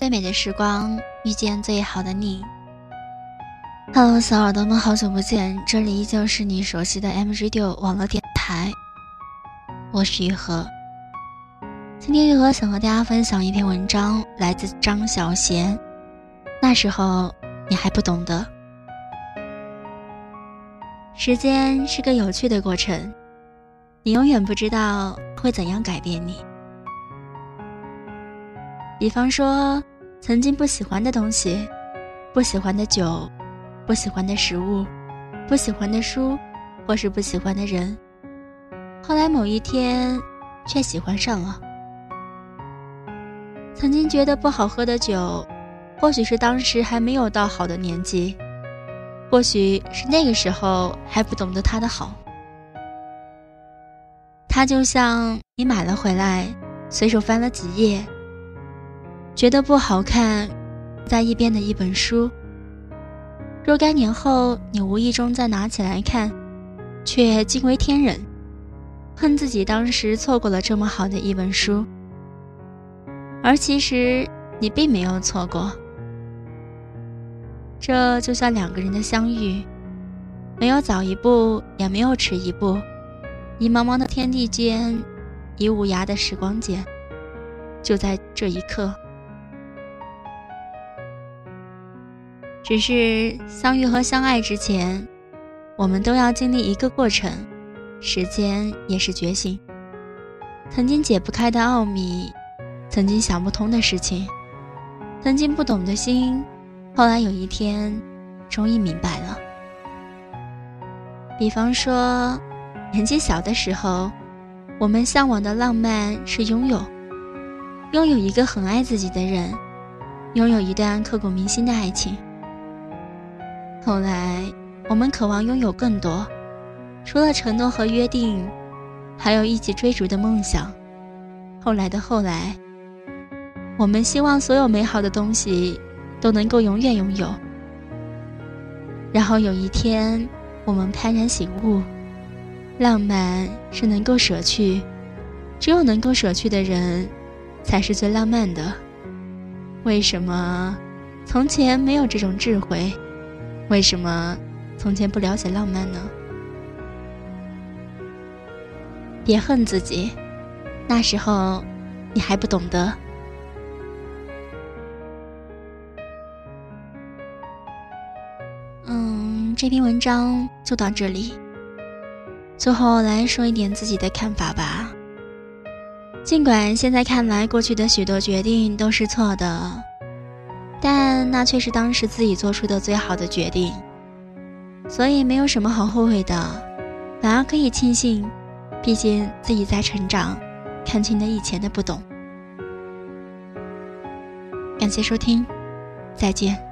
最美的时光遇见最好的你。Hello，小耳朵们，好久不见，这里依旧是你熟悉的 M Radio 网络电台，我是雨禾。今天雨禾想和大家分享一篇文章，来自张小娴。那时候你还不懂得，时间是个有趣的过程，你永远不知道会怎样改变你。比方说，曾经不喜欢的东西，不喜欢的酒。不喜欢的食物，不喜欢的书，或是不喜欢的人，后来某一天却喜欢上了。曾经觉得不好喝的酒，或许是当时还没有到好的年纪，或许是那个时候还不懂得它的好。它就像你买了回来，随手翻了几页，觉得不好看，在一边的一本书。若干年后，你无意中再拿起来看，却惊为天人，恨自己当时错过了这么好的一本书。而其实你并没有错过。这就像两个人的相遇，没有早一步，也没有迟一步，一茫茫的天地间，一无涯的时光间，就在这一刻。只是相遇和相爱之前，我们都要经历一个过程，时间也是觉醒。曾经解不开的奥秘，曾经想不通的事情，曾经不懂的心，后来有一天，终于明白了。比方说，年纪小的时候，我们向往的浪漫是拥有，拥有一个很爱自己的人，拥有一段刻骨铭心的爱情。后来，我们渴望拥有更多，除了承诺和约定，还有一起追逐的梦想。后来的后来，我们希望所有美好的东西都能够永远拥有。然后有一天，我们幡然醒悟，浪漫是能够舍去，只有能够舍去的人，才是最浪漫的。为什么从前没有这种智慧？为什么从前不了解浪漫呢？别恨自己，那时候你还不懂得。嗯，这篇文章就到这里。最后来说一点自己的看法吧。尽管现在看来，过去的许多决定都是错的。但那却是当时自己做出的最好的决定，所以没有什么好后悔的，反而可以庆幸，毕竟自己在成长，看清了以前的不懂。感谢收听，再见。